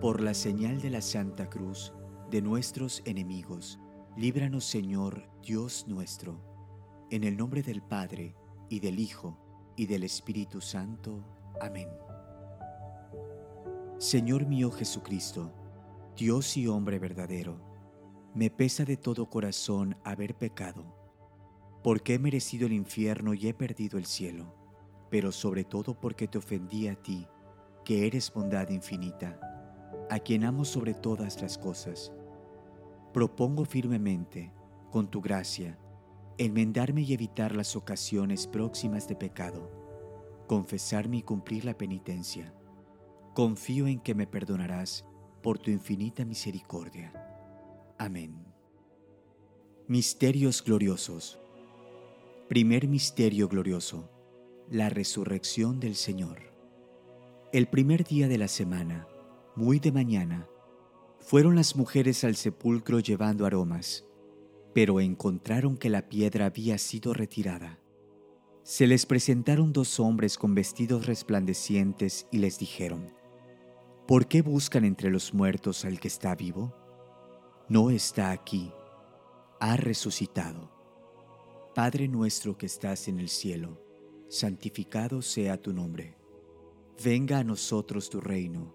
Por la señal de la Santa Cruz de nuestros enemigos, líbranos Señor Dios nuestro, en el nombre del Padre, y del Hijo, y del Espíritu Santo. Amén. Señor mío Jesucristo, Dios y hombre verdadero, me pesa de todo corazón haber pecado, porque he merecido el infierno y he perdido el cielo, pero sobre todo porque te ofendí a ti, que eres bondad infinita, a quien amo sobre todas las cosas. Propongo firmemente, con tu gracia, enmendarme y evitar las ocasiones próximas de pecado, confesarme y cumplir la penitencia. Confío en que me perdonarás por tu infinita misericordia. Amén. Misterios gloriosos. Primer misterio glorioso. La resurrección del Señor. El primer día de la semana, muy de mañana, fueron las mujeres al sepulcro llevando aromas pero encontraron que la piedra había sido retirada. Se les presentaron dos hombres con vestidos resplandecientes y les dijeron, ¿por qué buscan entre los muertos al que está vivo? No está aquí, ha resucitado. Padre nuestro que estás en el cielo, santificado sea tu nombre. Venga a nosotros tu reino,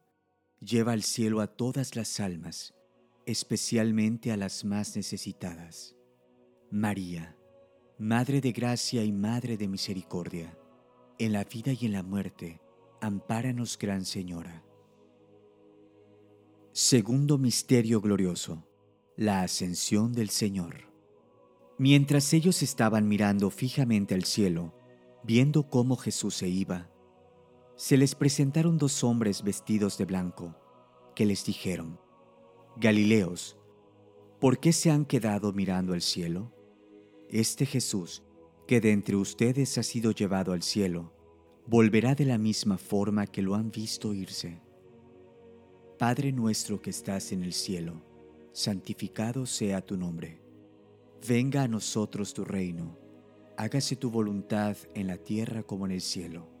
lleva al cielo a todas las almas, especialmente a las más necesitadas. María, Madre de gracia y Madre de misericordia, en la vida y en la muerte, ampáranos, Gran Señora. Segundo Misterio Glorioso, la Ascensión del Señor. Mientras ellos estaban mirando fijamente al cielo, viendo cómo Jesús se iba, se les presentaron dos hombres vestidos de blanco, que les dijeron, Galileos, ¿por qué se han quedado mirando al cielo? Este Jesús, que de entre ustedes ha sido llevado al cielo, volverá de la misma forma que lo han visto irse. Padre nuestro que estás en el cielo, santificado sea tu nombre. Venga a nosotros tu reino, hágase tu voluntad en la tierra como en el cielo.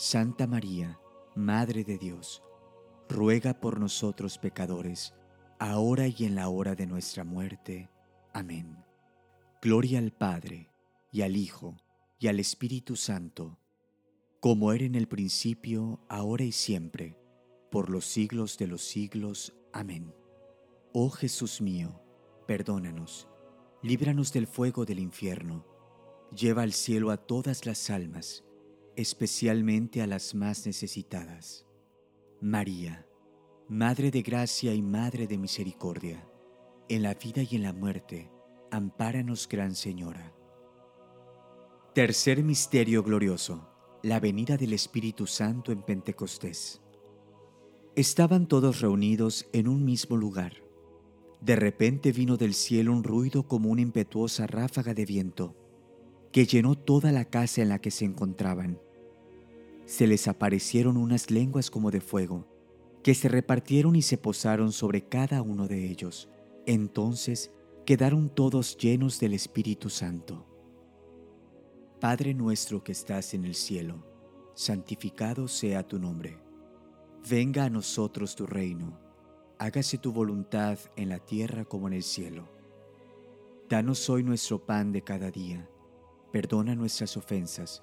Santa María, Madre de Dios, ruega por nosotros pecadores, ahora y en la hora de nuestra muerte. Amén. Gloria al Padre, y al Hijo, y al Espíritu Santo, como era en el principio, ahora y siempre, por los siglos de los siglos. Amén. Oh Jesús mío, perdónanos, líbranos del fuego del infierno, lleva al cielo a todas las almas, especialmente a las más necesitadas. María, Madre de gracia y Madre de misericordia, en la vida y en la muerte, ampáranos, Gran Señora. Tercer Misterio Glorioso la venida del Espíritu Santo en Pentecostés. Estaban todos reunidos en un mismo lugar. De repente vino del cielo un ruido como una impetuosa ráfaga de viento, que llenó toda la casa en la que se encontraban. Se les aparecieron unas lenguas como de fuego, que se repartieron y se posaron sobre cada uno de ellos. Entonces quedaron todos llenos del Espíritu Santo. Padre nuestro que estás en el cielo, santificado sea tu nombre. Venga a nosotros tu reino, hágase tu voluntad en la tierra como en el cielo. Danos hoy nuestro pan de cada día, perdona nuestras ofensas,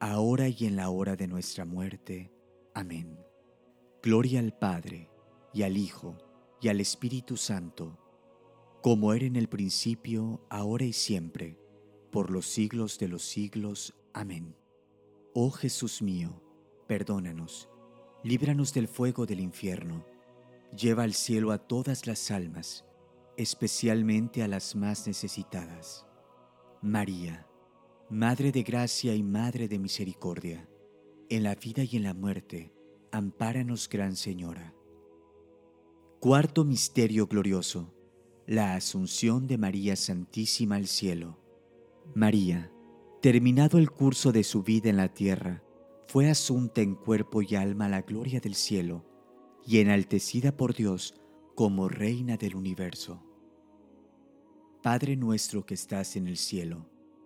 ahora y en la hora de nuestra muerte. Amén. Gloria al Padre, y al Hijo, y al Espíritu Santo, como era en el principio, ahora y siempre, por los siglos de los siglos. Amén. Oh Jesús mío, perdónanos, líbranos del fuego del infierno Lleva al cielo a todas las almas, especialmente a las más necesitadas. María, Madre de Gracia y Madre de Misericordia, en la vida y en la muerte, ampáranos, Gran Señora. Cuarto Misterio Glorioso, la Asunción de María Santísima al cielo. María, terminado el curso de su vida en la tierra, fue asunta en cuerpo y alma a la gloria del cielo y enaltecida por Dios como Reina del universo. Padre nuestro que estás en el cielo,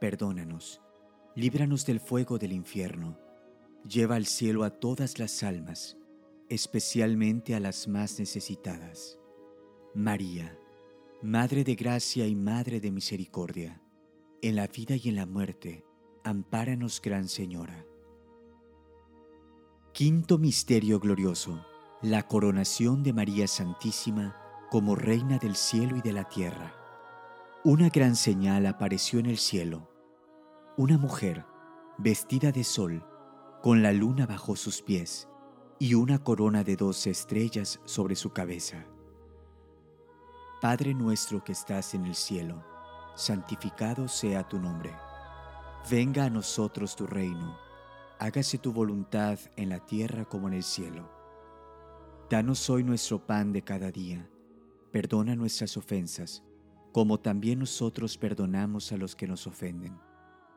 perdónanos, líbranos del fuego del infierno, lleva al cielo a todas las almas, especialmente a las más necesitadas. María, Madre de gracia y Madre de misericordia, en la vida y en la muerte, ampáranos, Gran Señora. Quinto Misterio Glorioso, la coronación de María Santísima como Reina del cielo y de la tierra. Una gran señal apareció en el cielo. Una mujer, vestida de sol, con la luna bajo sus pies y una corona de doce estrellas sobre su cabeza. Padre nuestro que estás en el cielo, santificado sea tu nombre. Venga a nosotros tu reino, hágase tu voluntad en la tierra como en el cielo. Danos hoy nuestro pan de cada día Perdona nuestras ofensas, como también nosotros perdonamos a los que nos ofenden.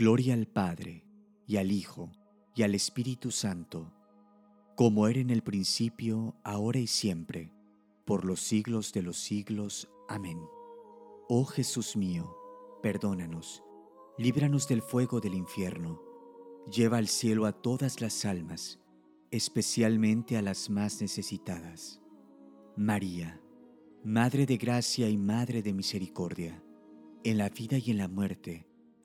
Gloria al Padre, y al Hijo, y al Espíritu Santo, como era en el principio, ahora y siempre, por los siglos de los siglos. Amén. Oh Jesús mío, perdónanos, líbranos del fuego del infierno, lleva al cielo a todas las almas, especialmente a las más necesitadas. María, Madre de Gracia y Madre de Misericordia, en la vida y en la muerte,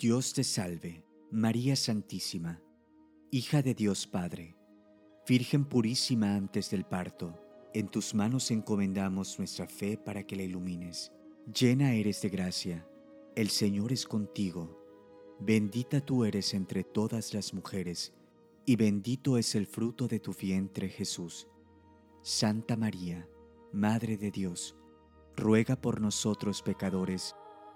Dios te salve, María Santísima, hija de Dios Padre, Virgen purísima antes del parto, en tus manos encomendamos nuestra fe para que la ilumines. Llena eres de gracia, el Señor es contigo, bendita tú eres entre todas las mujeres, y bendito es el fruto de tu vientre Jesús. Santa María, Madre de Dios, ruega por nosotros pecadores,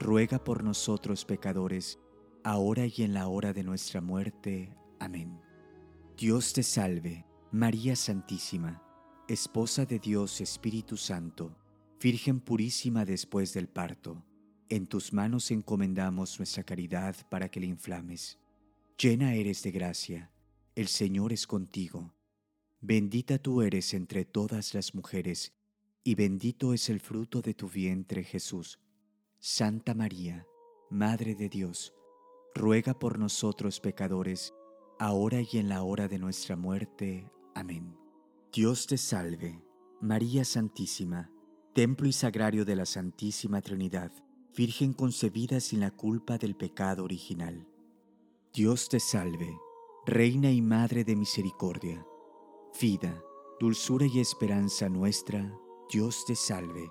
ruega por nosotros pecadores, ahora y en la hora de nuestra muerte. Amén. Dios te salve, María Santísima, Esposa de Dios Espíritu Santo, Virgen purísima después del parto. En tus manos encomendamos nuestra caridad para que la inflames. Llena eres de gracia, el Señor es contigo. Bendita tú eres entre todas las mujeres, y bendito es el fruto de tu vientre Jesús. Santa María, Madre de Dios, ruega por nosotros pecadores, ahora y en la hora de nuestra muerte. Amén. Dios te salve, María Santísima, templo y sagrario de la Santísima Trinidad, Virgen concebida sin la culpa del pecado original. Dios te salve, Reina y Madre de Misericordia, vida, dulzura y esperanza nuestra, Dios te salve.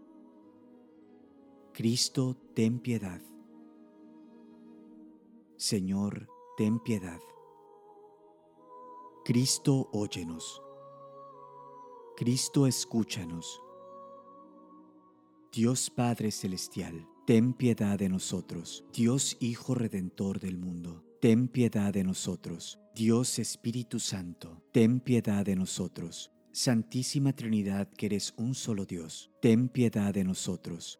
Cristo, ten piedad. Señor, ten piedad. Cristo, óyenos. Cristo, escúchanos. Dios Padre Celestial, ten piedad de nosotros. Dios Hijo Redentor del mundo, ten piedad de nosotros. Dios Espíritu Santo, ten piedad de nosotros. Santísima Trinidad, que eres un solo Dios, ten piedad de nosotros.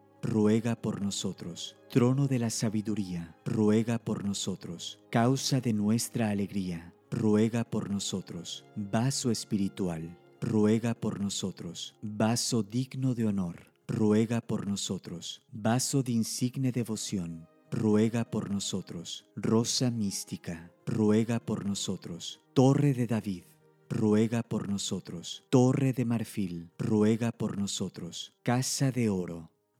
ruega por nosotros. Trono de la sabiduría, ruega por nosotros. Causa de nuestra alegría, ruega por nosotros. Vaso espiritual, ruega por nosotros. Vaso digno de honor, ruega por nosotros. Vaso de insigne devoción, ruega por nosotros. Rosa mística, ruega por nosotros. Torre de David, ruega por nosotros. Torre de marfil, ruega por nosotros. Casa de oro,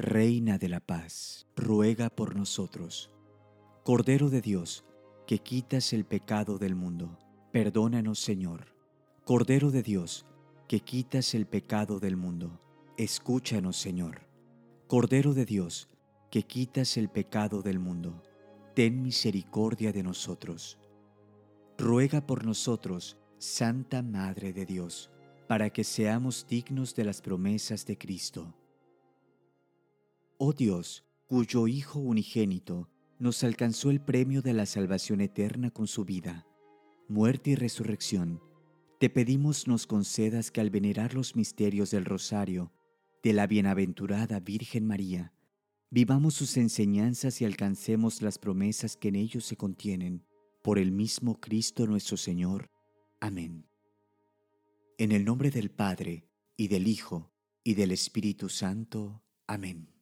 Reina de la paz, ruega por nosotros. Cordero de Dios, que quitas el pecado del mundo, perdónanos Señor. Cordero de Dios, que quitas el pecado del mundo, escúchanos Señor. Cordero de Dios, que quitas el pecado del mundo, ten misericordia de nosotros. Ruega por nosotros, Santa Madre de Dios, para que seamos dignos de las promesas de Cristo Oh Dios, cuyo Hijo unigénito nos alcanzó el premio de la salvación eterna con su vida, muerte y resurrección, te pedimos nos concedas que al venerar los misterios del rosario de la bienaventurada Virgen María, vivamos sus enseñanzas y alcancemos las promesas que en ellos se contienen, por el mismo Cristo nuestro Señor. Amén. En el nombre del Padre, y del Hijo, y del Espíritu Santo. Amén.